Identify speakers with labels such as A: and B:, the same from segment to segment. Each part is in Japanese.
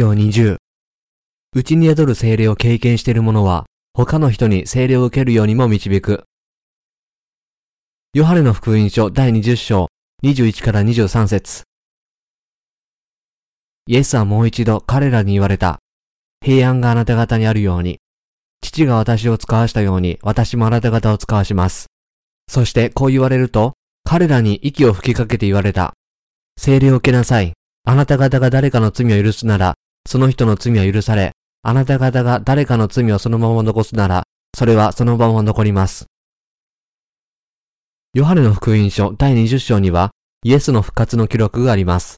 A: 今日20。うちに宿る精霊を経験している者は、他の人に精霊を受けるようにも導く。ヨハネの福音書第20章21から23節イエスはもう一度彼らに言われた。平安があなた方にあるように、父が私を使わしたように私もあなた方を使わします。そしてこう言われると、彼らに息を吹きかけて言われた。精霊を受けなさい。あなた方が誰かの罪を許すなら、その人の罪は許され、あなた方が誰かの罪をそのまま残すなら、それはそのまま残ります。ヨハネの福音書第20章には、イエスの復活の記録があります。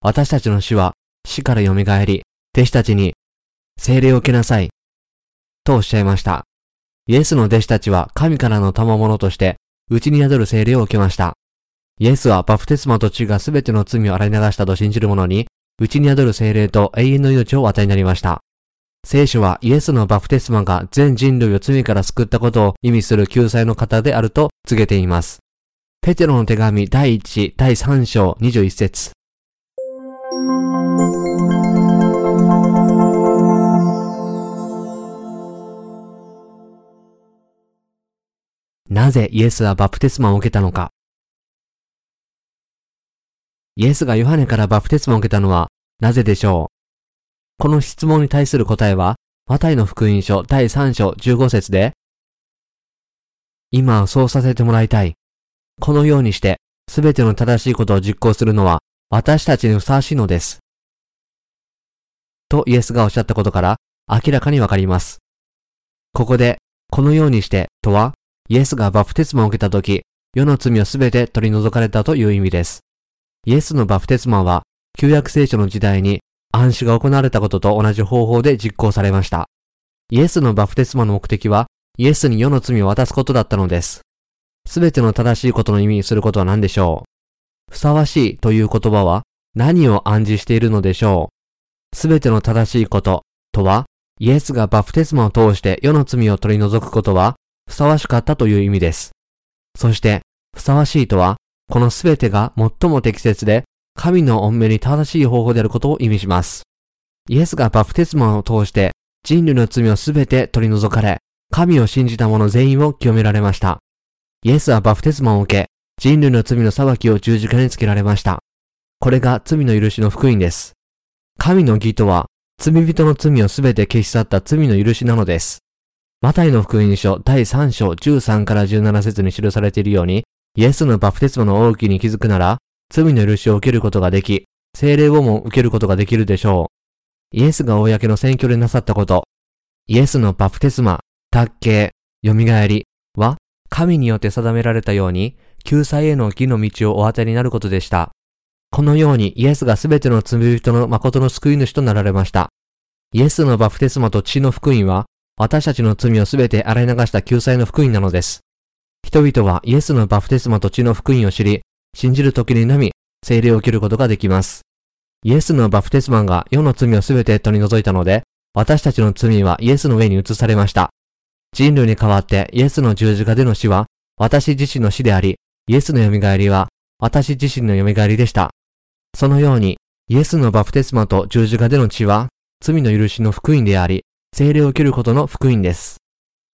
A: 私たちの死は死から蘇り、弟子たちに、精霊を受けなさい。とおっしゃいました。イエスの弟子たちは神からの賜物として、うちに宿る精霊を受けました。イエスはバプテスマと血がすべての罪を洗い流したと信じる者に、うちに宿る精霊と永遠の命を与えになりました。聖書はイエスのバプテスマが全人類を罪から救ったことを意味する救済の方であると告げています。ペテロの手紙第1、第3章21節なぜイエスはバプテスマを受けたのかイエスがヨハネからバプテスマを受けたのはなぜでしょう？この質問に対する答えは、マタイの福音書第3章15節で、今はそうさせてもらいたい。このようにして、すべての正しいことを実行するのは、私たちにふさわしいのです。とイエスがおっしゃったことから、明らかにわかります。ここで、このようにして、とは、イエスがバプテスマを受けたとき、世の罪をすべて取り除かれたという意味です。イエスのバプテスマは、旧約聖書の時代に暗視が行われたことと同じ方法で実行されました。イエスのバプテスマの目的は、イエスに世の罪を渡すことだったのです。すべての正しいことの意味にすることは何でしょうふさわしいという言葉は何を暗示しているのでしょうすべての正しいこととは、イエスがバプテスマを通して世の罪を取り除くことは、ふさわしかったという意味です。そして、ふさわしいとは、このすべてが最も適切で神の恩命に正しい方法であることを意味します。イエスがバプテスマを通して人類の罪をすべて取り除かれ、神を信じた者全員を清められました。イエスはバプテスマを受け、人類の罪の裁きを十字架につけられました。これが罪の許しの福音です。神の義とは、罪人の罪をすべて消し去った罪の許しなのです。マタイの福音書第3章13から17節に記されているように、イエスのバプテスマの大きに気づくなら、罪の許しを受けることができ、精霊をも受けることができるでしょう。イエスが公の選挙でなさったこと、イエスのバプテスマ、卓形、蘇りは、神によって定められたように、救済への義の道をお当てになることでした。このようにイエスがすべての罪人の誠の救い主となられました。イエスのバプテスマと血の福音は、私たちの罪をすべて洗い流した救済の福音なのです。人々はイエスのバプテスマと血の福音を知り、信じる時にのみ、聖霊を受けることができます。イエスのバプテスマが世の罪をすべて取り除いたので、私たちの罪はイエスの上に移されました。人類に代わってイエスの十字架での死は、私自身の死であり、イエスの蘇りは、私自身の蘇りでした。そのように、イエスのバプテスマと十字架での血は、罪の許しの福音であり、聖霊を受けることの福音です。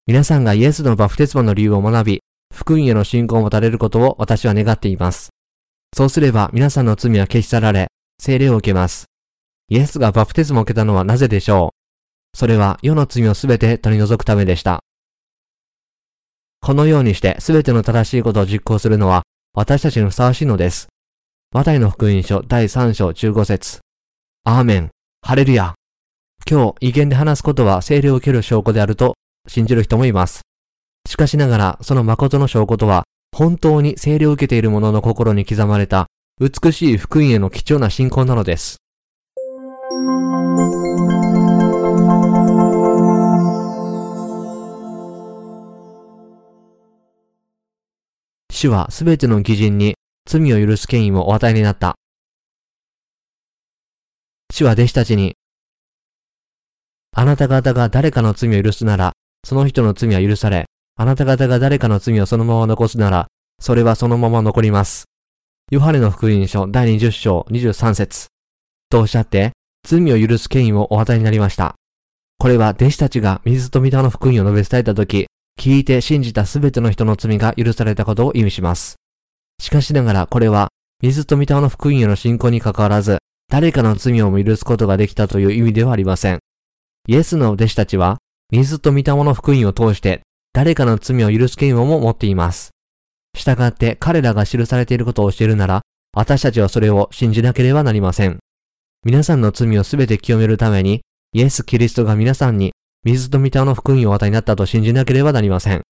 A: 皆さんがイエスのバプテスマの理由を学び、福音への信仰を持たれることを私は願っています。そうすれば皆さんの罪は消し去られ、聖霊を受けます。イエスがバプテスマを受けたのはなぜでしょう？それは世の罪をすべて取り除くためでした。このようにしてすべての正しいことを実行するのは私たちにふさわしいのです。マタイの福音書第3章15節アーメン。ハレルヤ。今日、威厳で話すことは聖霊を受ける証拠であると信じる人もいます。しかしながら、その誠の証拠とは、本当に聖霊を受けている者の心に刻まれた美しい福音への貴重な信仰なのです。主はすべての義人に罪を許す権威をお与えになった。主は弟子たちに、あなた方が誰かの罪を許すなら、その人の罪は許され、あなた方が誰かの罪をそのまま残すなら、それはそのまま残ります。ヨハネの福音書第20章23節とおっしゃって、罪を許す権威をお与えになりました。これは弟子たちが水と御霊の福音を述べ伝えたとき、聞いて信じたすべての人の罪が許されたことを意味します。しかしながらこれは、水と御霊の福音への信仰に関わらず、誰かの罪をも許すことができたという意味ではありません。イエスの弟子たちは、水と御霊の福音を通して、誰かの罪を許す権威をも持っています。したがって彼らが記されていることを教えるなら、私たちはそれを信じなければなりません。皆さんの罪をすべて清めるために、イエス・キリストが皆さんに水と御霊の福音を与えになったと信じなければなりません。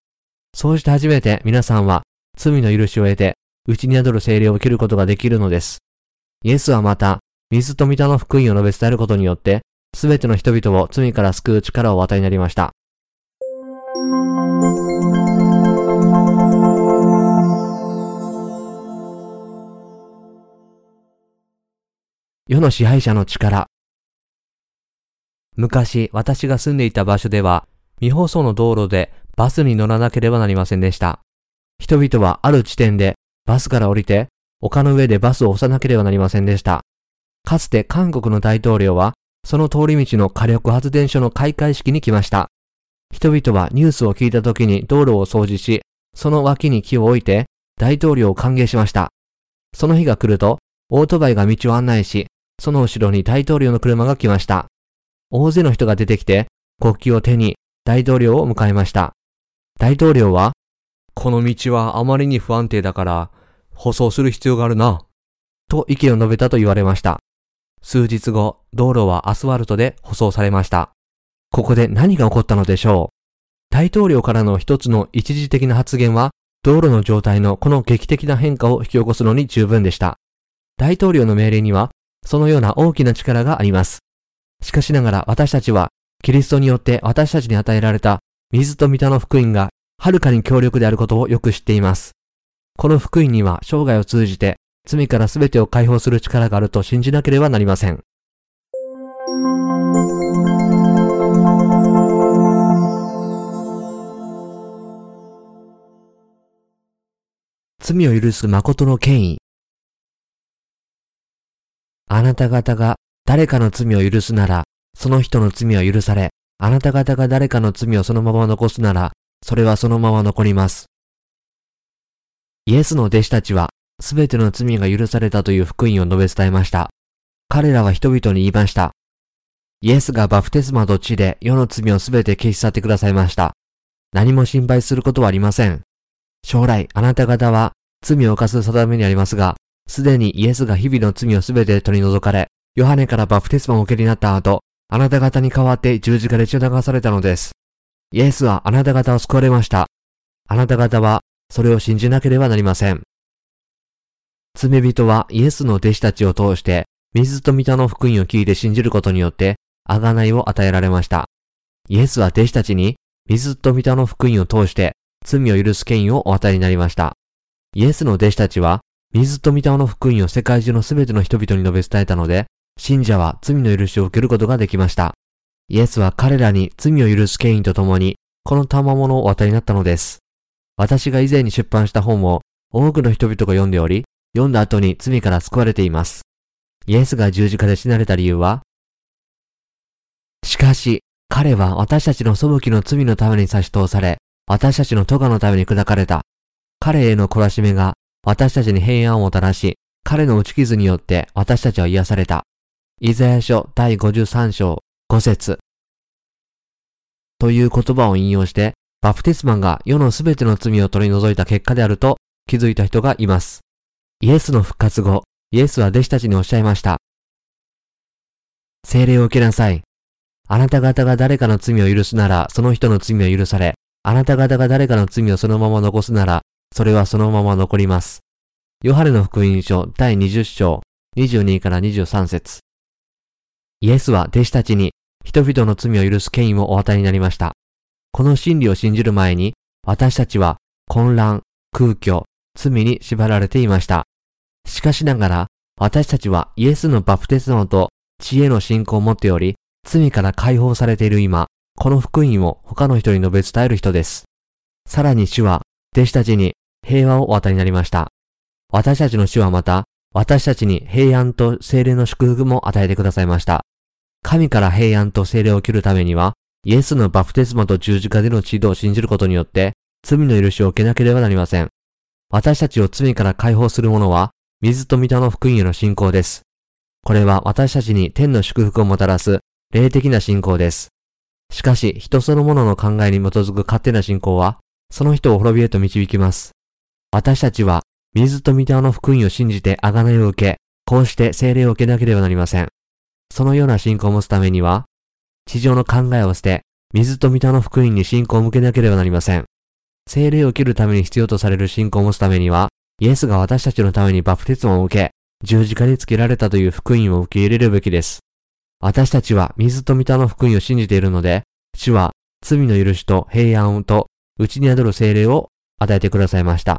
A: そうして初めて皆さんは罪の許しを得て、内に宿る精霊を受けることができるのです。イエスはまた、水と御霊の福音を述べ伝えることによって、すべての人々を罪から救う力を与えになりました。世の支配者の力。昔、私が住んでいた場所では、未放送の道路でバスに乗らなければなりませんでした。人々はある地点でバスから降りて、丘の上でバスを押さなければなりませんでした。かつて韓国の大統領は、その通り道の火力発電所の開会式に来ました。人々はニュースを聞いた時に道路を掃除し、その脇に木を置いて大統領を歓迎しました。その日が来ると、オートバイが道を案内し、その後ろに大統領の車が来ました。大勢の人が出てきて、国旗を手に大統領を迎えました。大統領は、この道はあまりに不安定だから、舗装する必要があるな。と意見を述べたと言われました。数日後、道路はアスファルトで舗装されました。ここで何が起こったのでしょう大統領からの一つの一時的な発言は、道路の状態のこの劇的な変化を引き起こすのに十分でした。大統領の命令には、そのような大きな力があります。しかしながら私たちは、キリストによって私たちに与えられた水と御霊の福音がはるかに強力であることをよく知っています。この福音には生涯を通じて罪から全てを解放する力があると信じなければなりません。罪を許す誠の権威。あなた方が誰かの罪を許すなら、その人の罪は許され、あなた方が誰かの罪をそのまま残すなら、それはそのまま残ります。イエスの弟子たちは、すべての罪が許されたという福音を述べ伝えました。彼らは人々に言いました。イエスがバプテスマと地で世の罪をすべて消し去ってくださいました。何も心配することはありません。将来、あなた方は罪を犯す定めにありますが、すでにイエスが日々の罪をすべて取り除かれ、ヨハネからバプテスマを受けになった後、あなた方に代わって十字架で血を流されたのです。イエスはあなた方を救われました。あなた方はそれを信じなければなりません。罪人はイエスの弟子たちを通して、水と御霊の福音を聞いて信じることによって、贖いを与えられました。イエスは弟子たちに、水と御霊の福音を通して、罪を許す権威をお与えになりました。イエスの弟子たちは、水と御霊の福音を世界中のすべての人々に述べ伝えたので、信者は罪の許しを受けることができました。イエスは彼らに罪を許す権威とともに、この賜物をお与えになったのです。私が以前に出版した本を多くの人々が読んでおり、読んだ後に罪から救われています。イエスが十字架で死なれた理由は、しかし、彼は私たちの祖母の罪のために差し通され、私たちの咎のために砕かれた。彼への懲らしめが私たちに平安をもたらし、彼の打ち傷によって私たちは癒された。イザヤ書第53章5節という言葉を引用して、バプテスマンが世のすべての罪を取り除いた結果であると気づいた人がいます。イエスの復活後、イエスは弟子たちにおっしゃいました。精霊を受けなさい。あなた方が誰かの罪を許すなら、その人の罪を許され、あなた方が誰かの罪をそのまま残すなら、それはそのまま残ります。ヨハネの福音書第20章22から23節イエスは弟子たちに人々の罪を許す権威をお与えになりました。この真理を信じる前に、私たちは混乱、空虚、罪に縛られていました。しかしながら、私たちはイエスのバプテスマと知恵の信仰を持っており、罪から解放されている今、この福音を他の人に述べ伝える人です。さらに主は、弟子たちに平和をお与えになりました。私たちの主はまた、私たちに平安と精霊の祝福も与えてくださいました。神から平安と精霊を受けるためには、イエスのバプテスマと十字架での治療を信じることによって、罪の許しを受けなければなりません。私たちを罪から解放するものは、水と御霊の福音への信仰です。これは私たちに天の祝福をもたらす霊的な信仰です。しかし、人そのものの考えに基づく勝手な信仰は、その人を滅びへと導きます。私たちは、水と御霊の福音を信じて贖いを受け、こうして精霊を受けなければなりません。そのような信仰を持つためには、地上の考えを捨て、水と御霊の福音に信仰を向けなければなりません。精霊を受けるために必要とされる信仰を持つためには、イエスが私たちのためにバプテスマを受け、十字架につけられたという福音を受け入れるべきです。私たちは水と御霊の福音を信じているので、主は罪の許しと平安と内に宿る精霊を与えてくださいました。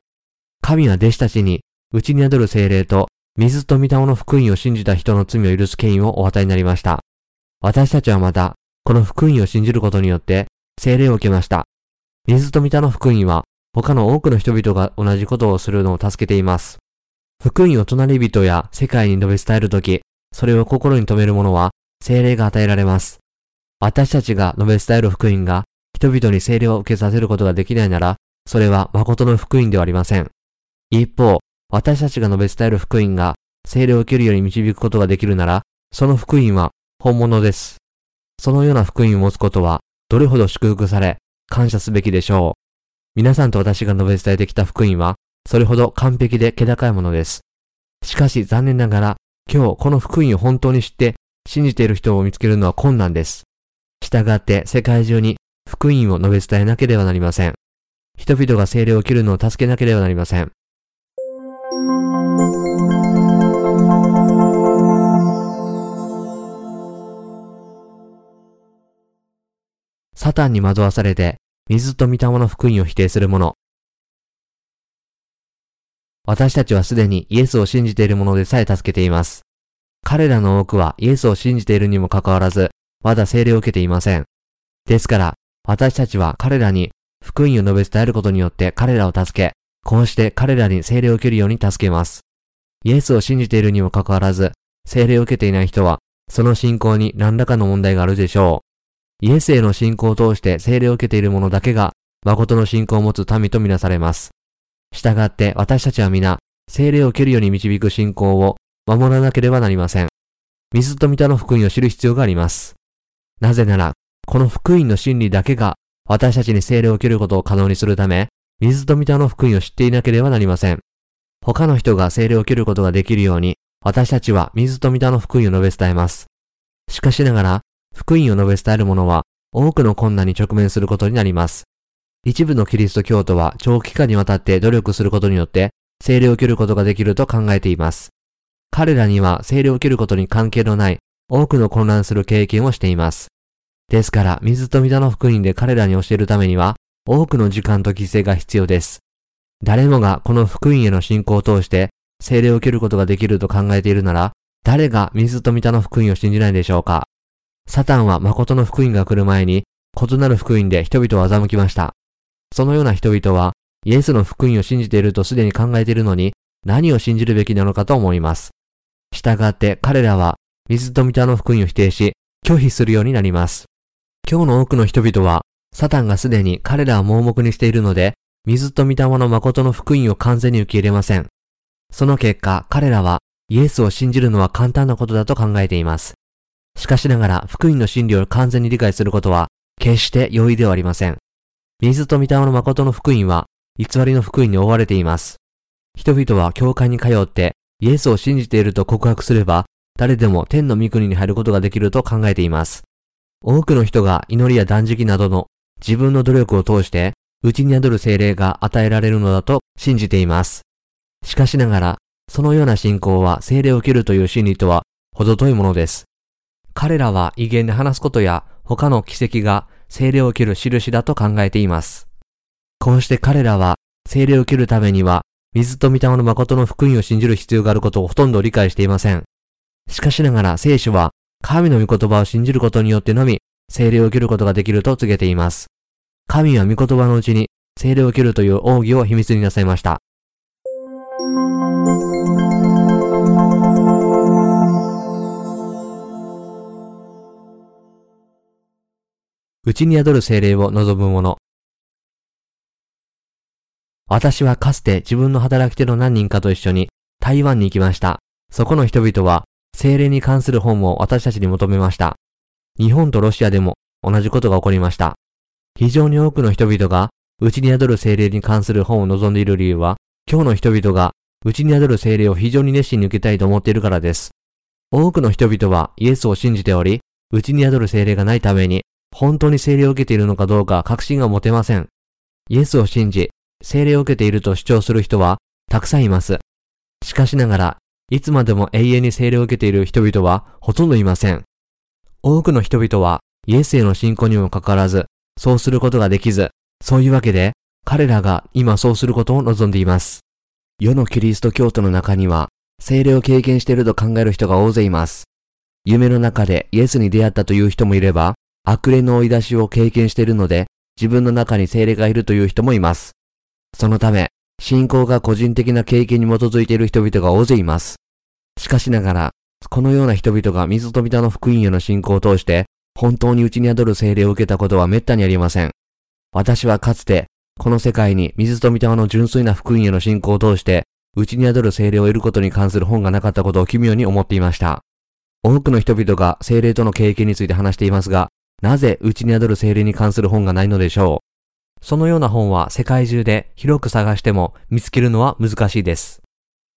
A: 神は弟子たちに内に宿る精霊と水と御霊の福音を信じた人の罪を許す権威をお与えになりました。私たちはまた、この福音を信じることによって精霊を受けました。水と御霊の福音は他の多くの人々が同じことをするのを助けています。福音を隣人や世界に述べ伝えるとき、それを心に留める者は精霊が与えられます。私たちが述べ伝える福音が人々に精霊を受けさせることができないなら、それは誠の福音ではありません。一方、私たちが述べ伝える福音が精霊を受けるように導くことができるなら、その福音は本物です。そのような福音を持つことは、どれほど祝福され、感謝すべきでしょう。皆さんと私が述べ伝えてきた福音は、それほど完璧で気高いものです。しかし残念ながら、今日この福音を本当に知って信じている人を見つけるのは困難です。従って世界中に福音を述べ伝えなければなりません。人々が精霊を切るのを助けなければなりません。サタンに惑わされて、水と御霊の福音を否定する者。私たちはすでにイエスを信じている者でさえ助けています。彼らの多くはイエスを信じているにもかかわらず、まだ聖霊を受けていません。ですから、私たちは彼らに福音を述べ伝えることによって彼らを助け、こうして彼らに聖霊を受けるように助けます。イエスを信じているにもかかわらず、聖霊を受けていない人は、その信仰に何らかの問題があるでしょう。イエスへの信仰を通して聖霊を受けている者だけが、誠の信仰を持つ民とみなされます。従って私たちは皆、聖霊を受けるように導く信仰を守らなければなりません。水と御霊の福音を知る必要があります。なぜなら、この福音の真理だけが私たちに聖霊を受けることを可能にするため、水と御霊の福音を知っていなければなりません。他の人が聖霊を受けることができるように、私たちは水と御霊の福音を述べ伝えます。しかしながら、福音を述べ伝える者は、多くの困難に直面することになります。一部のキリスト教徒は長期間にわたって努力することによって、聖霊を受けることができると考えています。彼らには聖霊を受けることに関係のない多くの混乱する経験をしています。ですから、水と水の福音で彼らに教えるためには、多くの時間と犠牲が必要です。誰もがこの福音への信仰を通して、聖霊を受けることができると考えているなら、誰が水と水の福音を信じないでしょうかサタンは誠の福音が来る前に、異なる福音で人々を欺きました。そのような人々は、イエスの福音を信じているとすでに考えているのに、何を信じるべきなのかと思います。従って彼らは、水と御霊の福音を否定し、拒否するようになります。今日の多くの人々は、サタンがすでに彼らを盲目にしているので、水と御霊の誠の福音を完全に受け入れません。その結果、彼らはイエスを信じるのは簡単なことだと考えています。しかしながら、福音の真理を完全に理解することは、決して容易ではありません。水と御霊の誠の福音は、偽りの福音に覆われています。人々は教会に通って、イエスを信じていると告白すれば、誰でも天の御国に入ることができると考えています。多くの人が祈りや断食などの自分の努力を通して、内に宿る精霊が与えられるのだと信じています。しかしながら、そのような信仰は精霊を受けるという真理とは程遠いものです。彼らは威厳で話すことや他の奇跡が精霊を受ける印だと考えています。こうして彼らは精霊を受けるためには水と御霊の誠の福音を信じる必要があることをほとんど理解していません。しかしながら聖書は神の御言葉を信じることによってのみ精霊を受けることができると告げています。神は御言葉のうちに精霊を受けるという奥義を秘密になさいました。内に宿る精霊を望む者。私はかつて自分の働き手の何人かと一緒に台湾に行きました。そこの人々は精霊に関する本を私たちに求めました。日本とロシアでも同じことが起こりました。非常に多くの人々が内に宿る精霊に関する本を望んでいる理由は、今日の人々が内に宿る精霊を非常に熱心に受けたいと思っているからです。多くの人々はイエスを信じており、内に宿る精霊がないために、本当に精霊を受けているのかどうか確信が持てません。イエスを信じ、精霊を受けていると主張する人はたくさんいます。しかしながら、いつまでも永遠に精霊を受けている人々はほとんどいません。多くの人々はイエスへの信仰にもかかわらず、そうすることができず、そういうわけで、彼らが今そうすることを望んでいます。世のキリスト教徒の中には、精霊を経験していると考える人が大勢います。夢の中でイエスに出会ったという人もいれば、悪霊の追い出しを経験しているので、自分の中に精霊がいるという人もいます。そのため、信仰が個人的な経験に基づいている人々が大勢います。しかしながら、このような人々が水と御霊の福音への信仰を通して、本当に内に宿る精霊を受けたことは滅多にありません。私はかつて、この世界に水と御霊の純粋な福音への信仰を通して、内に宿る精霊を得ることに関する本がなかったことを奇妙に思っていました。多くの人々が精霊との経験について話していますが、なぜ内に宿る精霊に関する本がないのでしょう？そのような本は世界中で広く探しても見つけるのは難しいです。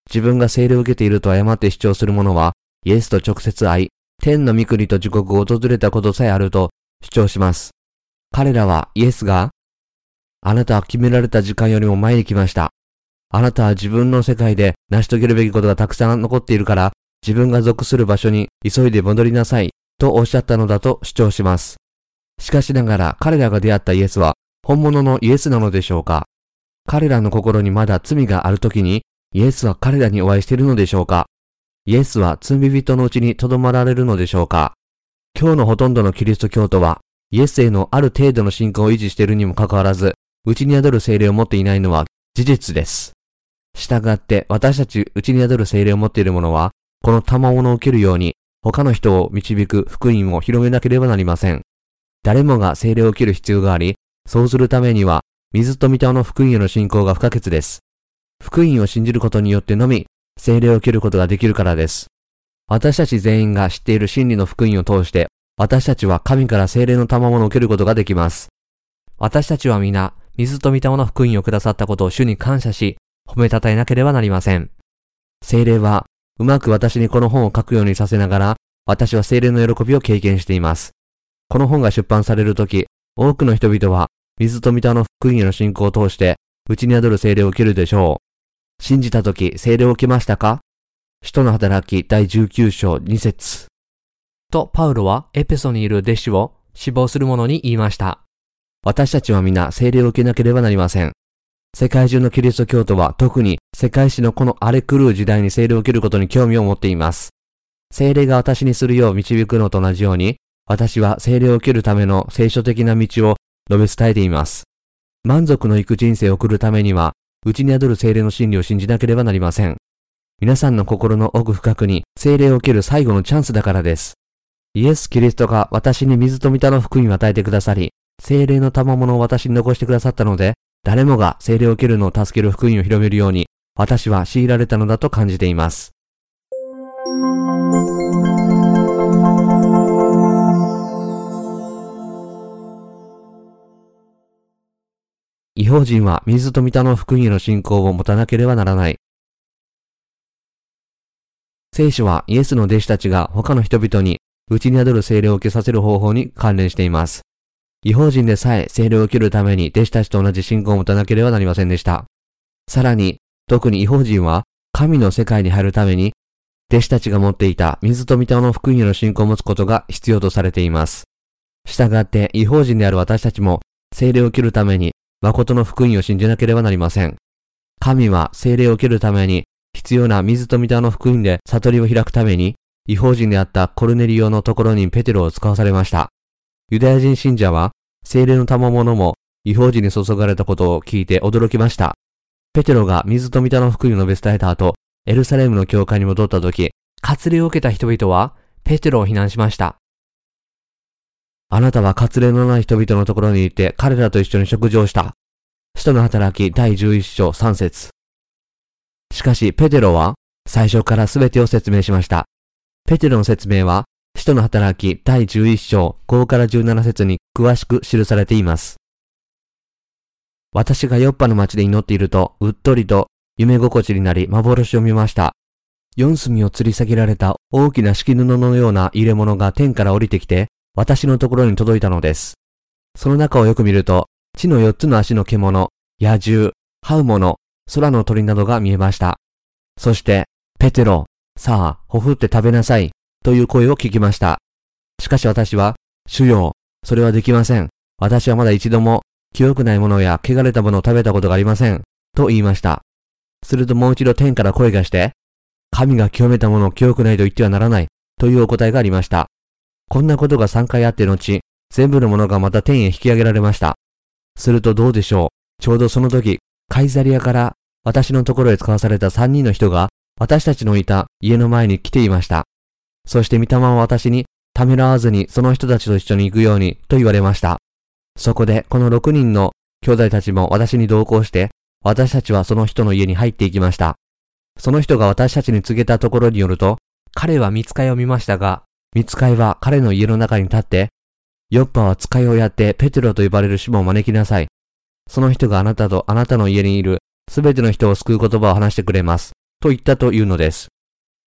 A: 自分が精霊を受けていると誤って主張する者は、イエスと直接会い、天の御国と時刻を訪れたことさえあると主張します。彼らはイエスが、あなたは決められた時間よりも前に来ました。あなたは自分の世界で成し遂げるべきことがたくさん残っているから、自分が属する場所に急いで戻りなさい、とおっしゃったのだと主張します。しかしながら彼らが出会ったイエスは本物のイエスなのでしょうか？彼らの心にまだ罪がある時にイエスは彼らにお会いしているのでしょうか？イエスは罪人のうちに留まられるのでしょうか？今日のほとんどのキリスト教徒はイエスへのある程度の信仰を維持しているにもかかわらず、うちに宿る精霊を持っていないのは事実です。従って私たちうちに宿る精霊を持っている者は、この賜物を受けるように、他の人を導く福音を広めなければなりません。誰もが精霊を受ける必要があり、そうするためには、水と御霊の福音への信仰が不可欠です。福音を信じることによってのみ、精霊を受けることができるからです。私たち全員が知っている真理の福音を通して、私たちは神から精霊の賜物を受けることができます。私たちは皆、水と御霊の福音をくださったことを主に感謝し、褒めたたえなければなりません。精霊は、うまく私にこの本を書くようにさせながら、私は精霊の喜びを経験しています。この本が出版されるとき、多くの人々は、水と御霊の福音への信仰を通して、うちに宿る精霊を受けるでしょう。信じたとき、精霊を受けましたか？使徒の働き第19章2節と、パウロはエペソにいる弟子を死亡する者に言いました。私たちは皆精霊を受けなければなりません。世界中のキリスト教徒は特に世界史のこの荒れ狂う時代に精霊を受けることに興味を持っています。精霊が私にするよう導くのと同じように、私は精霊を受けるための聖書的な道を述べ伝えています。満足のいく人生を送るためには、内に宿る精霊の真理を信じなければなりません。皆さんの心の奥深くに精霊を受ける最後のチャンスだからです。イエス・キリストが私に水と御霊の福音を与えてくださり、精霊の賜物を私に残してくださったので、誰もが精霊を受けるのを助ける福音を広めるように、私は強いられたのだと感じています。違法人は水と御霊の福音への信仰を持たなければならない。聖書はイエスの弟子たちが他の人々に内に宿る精霊を受けさせる方法に関連しています。違法人でさえ精霊を受けるために弟子たちと同じ信仰を持たなければなりませんでした。さらに、特に違法人は神の世界に入るために、弟子たちが持っていた水と御霊の福音への信仰を持つことが必要とされています。したがって違法人である私たちも精霊を受けるために誠の福音を信じなければなりません。神は精霊を受けるために必要な水と御霊の福音で悟りを開くために違法人であったコルネリオのところにペテロを使わされました。ユダヤ人信者は、精霊の賜物も違法人に注がれたことを聞いて驚きました。ペテロが水と御霊の福音を述べ伝えた後、エルサレムの教会に戻った時、割礼を受けた人々は、ペテロを非難しました。あなたは割礼のない人々のところに行って彼らと一緒に食事をした。使徒の働き第11章3節しかし、ペテロは最初から全てを説明しました。ペテロの説明は、使徒の働き第11章5から17節に詳しく記されています。私がヨッパの町で祈っていると、うっとりと夢心地になり幻を見ました。四隅を吊り下げられた大きな敷布のような入れ物が天から降りてきて、私のところに届いたのです。その中をよく見ると、地の四つの足の獣、野獣、這う者、空の鳥などが見えました。そして、ペテロ、さあ、ほふって食べなさい、という声を聞きました。しかし私は、主よ、それはできません。私はまだ一度も、清くないものや汚れたものを食べたことがありません。と言いました。するともう一度天から声がして、神が清めたものを清くないと言ってはならない、というお答えがありました。こんなことが3回あって後、全部のものがまた天へ引き上げられました。するとどうでしょう？ちょうどその時、カイザリアから私のところへ使わされた3人の人が私たちのいた家の前に来ていました。そして御霊は私にためらわずにその人たちと一緒に行くようにと言われました。そこでこの6人の兄弟たちも私に同行して、私たちはその人の家に入っていきました。その人が私たちに告げたところによると、彼は見つかいを見ましたが、見つかいは彼の家の中に立って、ヨッパは使いをやってペテロと呼ばれる主も招きなさい。その人があなたとあなたの家にいるすべての人を救う言葉を話してくれます。と言ったというのです。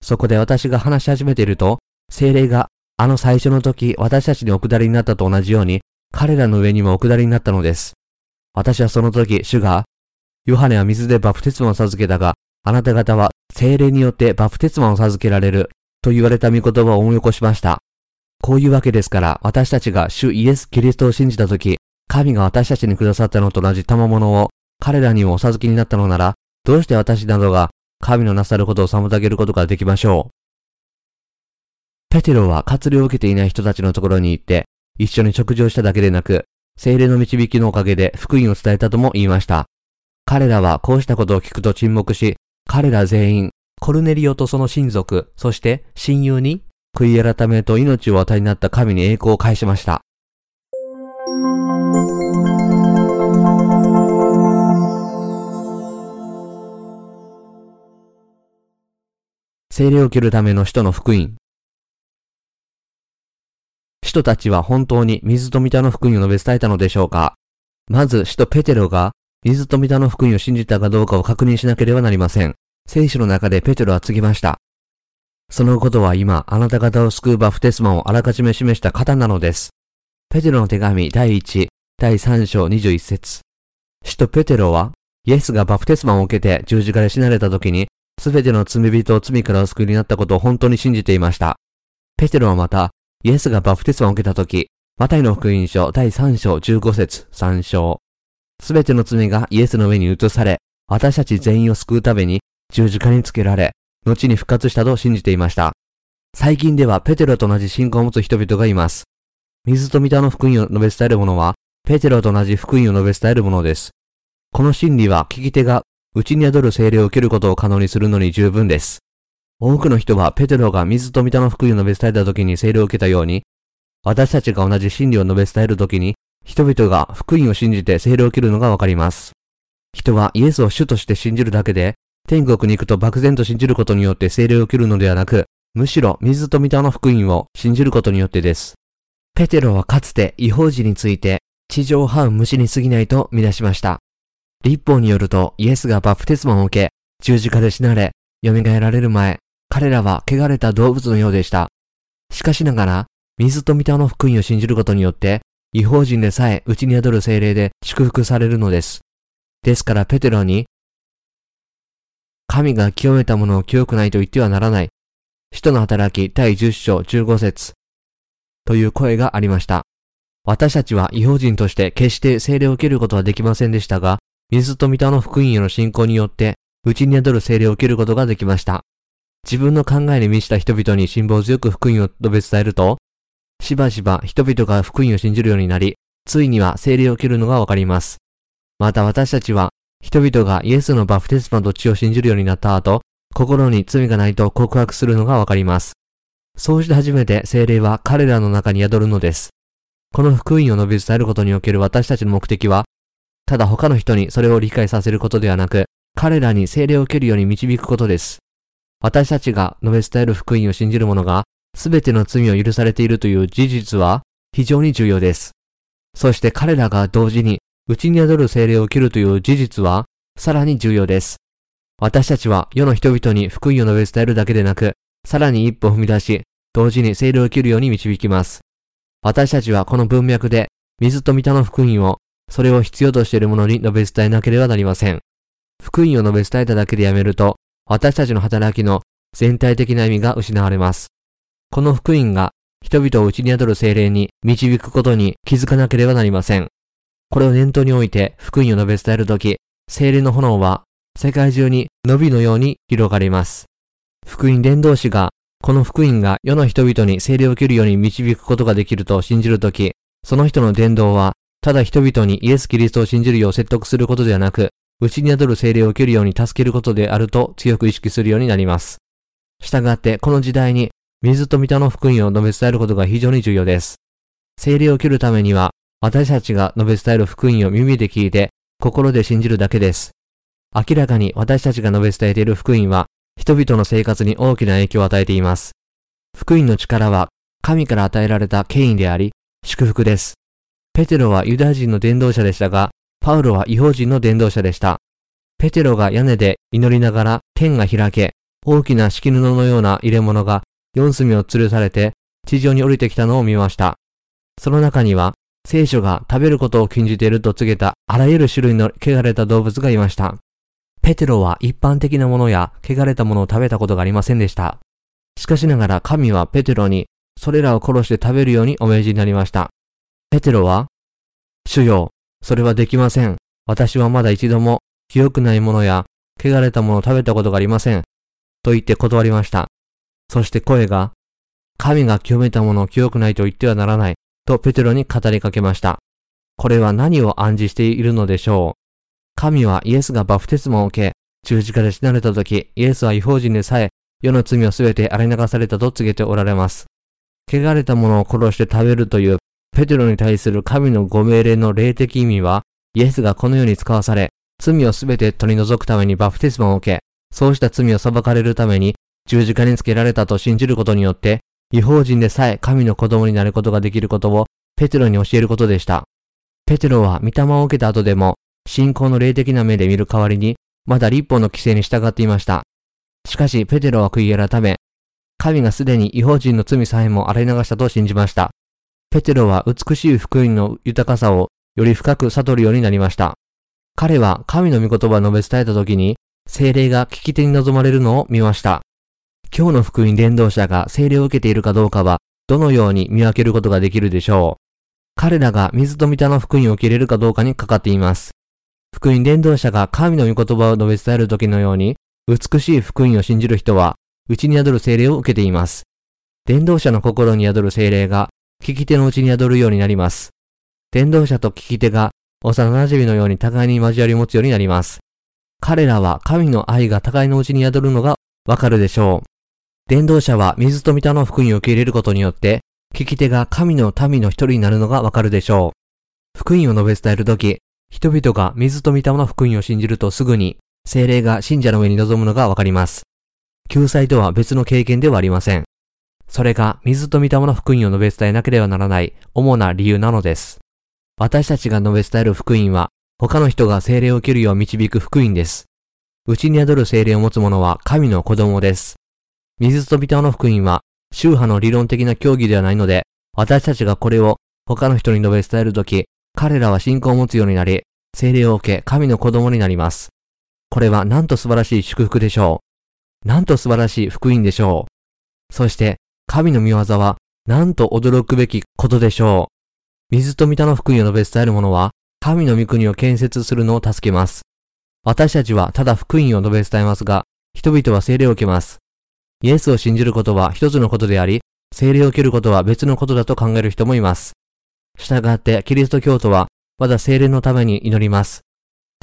A: そこで私が話し始めていると、精霊があの最初の時私たちにお下りになったと同じように、彼らの上にもお下りになったのです。私はその時、主が、ヨハネは水でバプテスマを授けたが、あなた方は精霊によってバプテスマを授けられると言われた御言葉を思い起こしました。こういうわけですから、私たちが主イエス・キリストを信じたとき、神が私たちにくださったのと同じ賜物を彼らにもお授けになったのなら、どうして私などが神のなさることを妨げることができましょう。ペテロは活量を受けていない人たちのところに行って、一緒に食事をしただけでなく、精霊の導きのおかげで福音を伝えたとも言いました。彼らはこうしたことを聞くと沈黙し、彼ら全員、コルネリオとその親族、そして親友に、悔い改めと命を与えになった神に栄光を返しました。精霊を受けるための使徒の福音。使徒たちは本当に水と御の福音を述べ伝えたのでしょうかまず使徒ペテロが水と御の福音を信じたかどうかを確認しなければなりません。聖書の中でペテロは告げました。そのことは今、あなた方を救うバフテスマをあらかじめ示した方なのです。ペテロの手紙第1、第3章21節使徒ペテロは、イエスがバプテスマを受けて十字架で死なれた時に、すべての罪人を罪からお救いになったことを本当に信じていました。ペテロはまた、イエスがバプテスマを受けた時、マタイの福音書第3章15節3章。すべての罪がイエスの上に移され、私たち全員を救うために十字架につけられ、後に復活したと信じていました。最近ではペテロと同じ信仰を持つ人々がいます。水と御霊の福音を述べ伝える者は、ペテロと同じ福音を述べ伝える者です。この真理は聞き手が内に宿る精霊を受けることを可能にするのに十分です。多くの人はペテロが水と御霊の福音を述べ伝えた時に精霊を受けたように、私たちが同じ真理を述べ伝える時に、人々が福音を信じて精霊を受けるのがわかります。人はイエスを主として信じるだけで、天国に行くと漠然と信じることによって精霊を受けるのではなく、むしろ水と御霊の福音を信じることによってです。ペテロはかつて違法人について地上を這う虫に過ぎないと見出しました。立法によるとイエスがバプテスマを受け、十字架で死なれ、蘇られる前、彼らは汚れた動物のようでした。しかしながら、水と御霊の福音を信じることによって、違法人でさえ内に宿る精霊で祝福されるのです。ですからペテロに、神が清めたものを清くないと言ってはならない。使徒の働き第10章15節という声がありました。私たちは違法人として決して精霊を受けることはできませんでしたが、水と御霊の福音への信仰によって、内に宿る精霊を受けることができました。自分の考えに満ちた人々に辛抱強く福音を述べ伝えると、しばしば人々が福音を信じるようになり、ついには精霊を受けるのがわかります。また私たちは、人々がイエスのバプテスマと血を信じるようになった後、心に罪がないと告白するのがわかります。そうして初めて精霊は彼らの中に宿るのです。この福音を述べ伝えることにおける私たちの目的は、ただ他の人にそれを理解させることではなく、彼らに精霊を受けるように導くことです。私たちが述べ伝える福音を信じる者が、すべての罪を許されているという事実は非常に重要です。そして彼らが同時に、内に宿る精霊を受けるという事実は、さらに重要です。私たちは世の人々に福音を述べ伝えるだけでなく、さらに一歩踏み出し、同時に精霊を受けるように導きます。私たちはこの文脈で、水と御霊の福音を、それを必要としている者に述べ伝えなければなりません。福音を述べ伝えただけでやめると、私たちの働きの全体的な意味が失われます。この福音が人々を内に宿る精霊に導くことに気づかなければなりません。これを念頭において福音を述べ伝えるとき、精霊の炎は世界中に伸びのように広がります。福音伝道師がこの福音が世の人々に精霊を受けるように導くことができると信じるとき、その人の伝道はただ人々にイエス・キリストを信じるよう説得することではなく、内に宿る精霊を受けるように助けることであると強く意識するようになります。したがって、この時代に水と御霊の福音を述べ伝えることが非常に重要です。精霊を受けるためには、私たちが述べ伝える福音を耳で聞いて、心で信じるだけです。明らかに私たちが述べ伝えている福音は、人々の生活に大きな影響を与えています。福音の力は、神から与えられた権威であり、祝福です。ペテロはユダヤ人の伝道者でしたが、パウロは違法人の伝道者でした。ペテロが屋根で祈りながら天が開け、大きな敷布のような入れ物が四隅を吊るされて地上に降りてきたのを見ました。その中には聖書が食べることを禁じていると告げたあらゆる種類の汚れた動物がいました。ペテロは一般的なものや汚れたものを食べたことがありませんでした。しかしながら神はペテロにそれらを殺して食べるようにお命じになりました。ペテロは、主よ、それはできません。私はまだ一度も清くないものや汚れたものを食べたことがありません。と言って断りました。そして声が、神が清めたものを清くないと言ってはならない、とペテロに語りかけました。これは何を暗示しているのでしょう？神はイエスがバフテスマを受け、十字架で死なれた時、イエスは違法人でさえ、世の罪をすべて洗い流されたと告げておられます。汚れたものを殺して食べるというペテロに対する神のご命令の霊的意味は、イエスがこの世に使わされ、罪をすべて取り除くためにバプテスマを受け、そうした罪を裁かれるために十字架につけられたと信じることによって、違法人でさえ神の子供になることができることをペテロに教えることでした。ペテロは御霊を受けた後でも、信仰の霊的な目で見る代わりに、まだ立法の規制に従っていました。しかし、ペテロは悔い改め、神がすでに違法人の罪さえも洗い流したと信じました。ペテロは美しい福音の豊かさをより深く悟るようになりました。彼は神の御言葉を述べ伝えた時に、精霊が聞き手に望まれるのを見ました。今日の福音伝道者が精霊を受けているかどうかは、どのように見分けることができるでしょう?彼らが水と御霊の福音を受け入れるかどうかにかかっています。福音伝道者が神の御言葉を述べ伝える時のように、美しい福音を信じる人は、内に宿る精霊を受けています。伝道者の心に宿る精霊が聞き手のうちに宿るようになります。伝道者と聞き手が幼馴染のように互いに交わり持つようになります。彼らは神の愛が互いのうちに宿るのがわかるでしょう。伝道者は水と御霊の福音を受け入れることによって、聞き手が神の民の一人になるのがわかるでしょう。福音を述べ伝えるとき、人々が水と御霊の福音を信じるとすぐに、精霊が信者の上に臨むのがわかります。救済とは別の経験ではありません。それが水と御霊の福音を述べ伝えなければならない主な理由なのです。私たちが述べ伝える福音は、他の人が精霊を受けるよう導く福音です。内に宿る精霊を持つ者は神の子供です。水と御霊の福音は、宗派の理論的な教義ではないので、私たちがこれを他の人に述べ伝えるとき、彼らは信仰を持つようになり、精霊を受け神の子供になります。これはなんと素晴らしい祝福でしょう。なんと素晴らしい福音でしょう。そして、神の見業は、なんと驚くべきことでしょう。水と御の福音を述べ伝える者は、神の御国を建設するのを助けます。私たちはただ福音を述べ伝えますが、人々は聖霊を受けます。イエスを信じることは一つのことであり、聖霊を受けることは別のことだと考える人もいます。したがって、キリスト教徒は、まだ聖霊のために祈ります。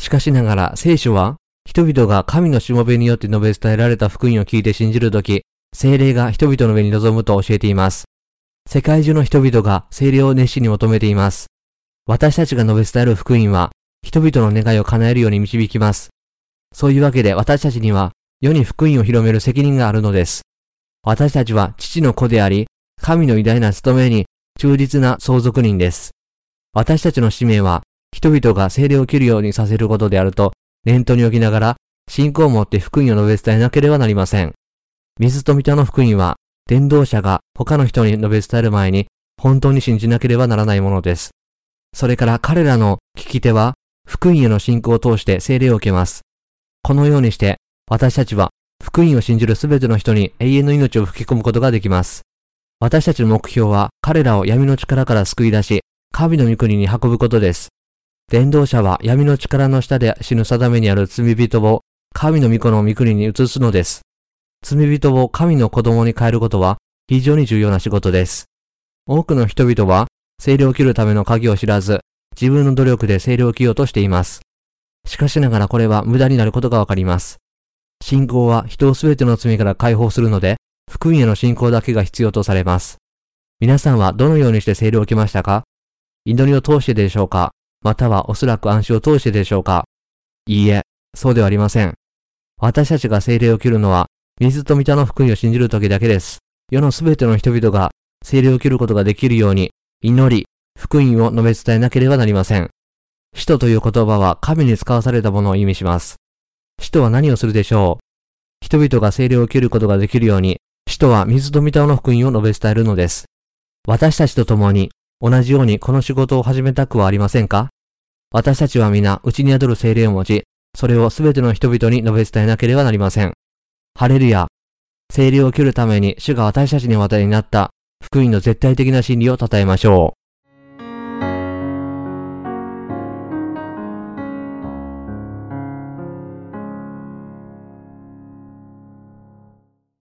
A: しかしながら、聖書は、人々が神のしもべによって述べ伝えられた福音を聞いて信じるとき、精霊が人々の上に臨むと教えています。世界中の人々が精霊を熱心に求めています。私たちが述べ伝える福音は、人々の願いを叶えるように導きます。そういうわけで私たちには、世に福音を広める責任があるのです。私たちは父の子であり、神の偉大な務めに忠実な相続人です。私たちの使命は、人々が精霊を切るようにさせることであると、念頭に置きながら、信仰を持って福音を述べ伝えなければなりません。水と御田の福音は、伝道者が他の人に述べ伝える前に、本当に信じなければならないものです。それから彼らの聞き手は、福音への信仰を通して聖霊を受けます。このようにして、私たちは福音を信じるすべての人に永遠の命を吹き込むことができます。私たちの目標は彼らを闇の力から救い出し、神の御国に運ぶことです。伝道者は闇の力の下で死ぬ定めにある罪人を神の御子の御国に移すのです。罪人を神の子供に変えることは非常に重要な仕事です。多くの人々は精霊を切るための鍵を知らず、自分の努力で精霊を切ようとしています。しかしながらこれは無駄になることがわかります。信仰は人をすべての罪から解放するので、福音への信仰だけが必要とされます。皆さんはどのようにして聖霊を受けましたか？祈りを通してでしょうか？またはおそらく暗視を通してでしょうか？いいえ、そうではありません。私たちが聖霊を受けるのは、水と御の福音を信じる時だけです。世のすべての人々が聖霊を受けることができるように、祈り、福音を述べ伝えなければなりません。使徒という言葉は神に使わされたものを意味します。使徒は何をするでしょう？人々が聖霊を受けることができるように、使徒は水と御霊の福音を述べ伝えるのです。私たちと共に、同じようにこの仕事を始めたくはありませんか？私たちは皆、内に宿る聖霊を持ち、それをすべての人々に述べ伝えなければなりません。ハレルヤ。聖霊を受けるために主が私たちに渡りになった福音の絶対的な真理を称えましょう。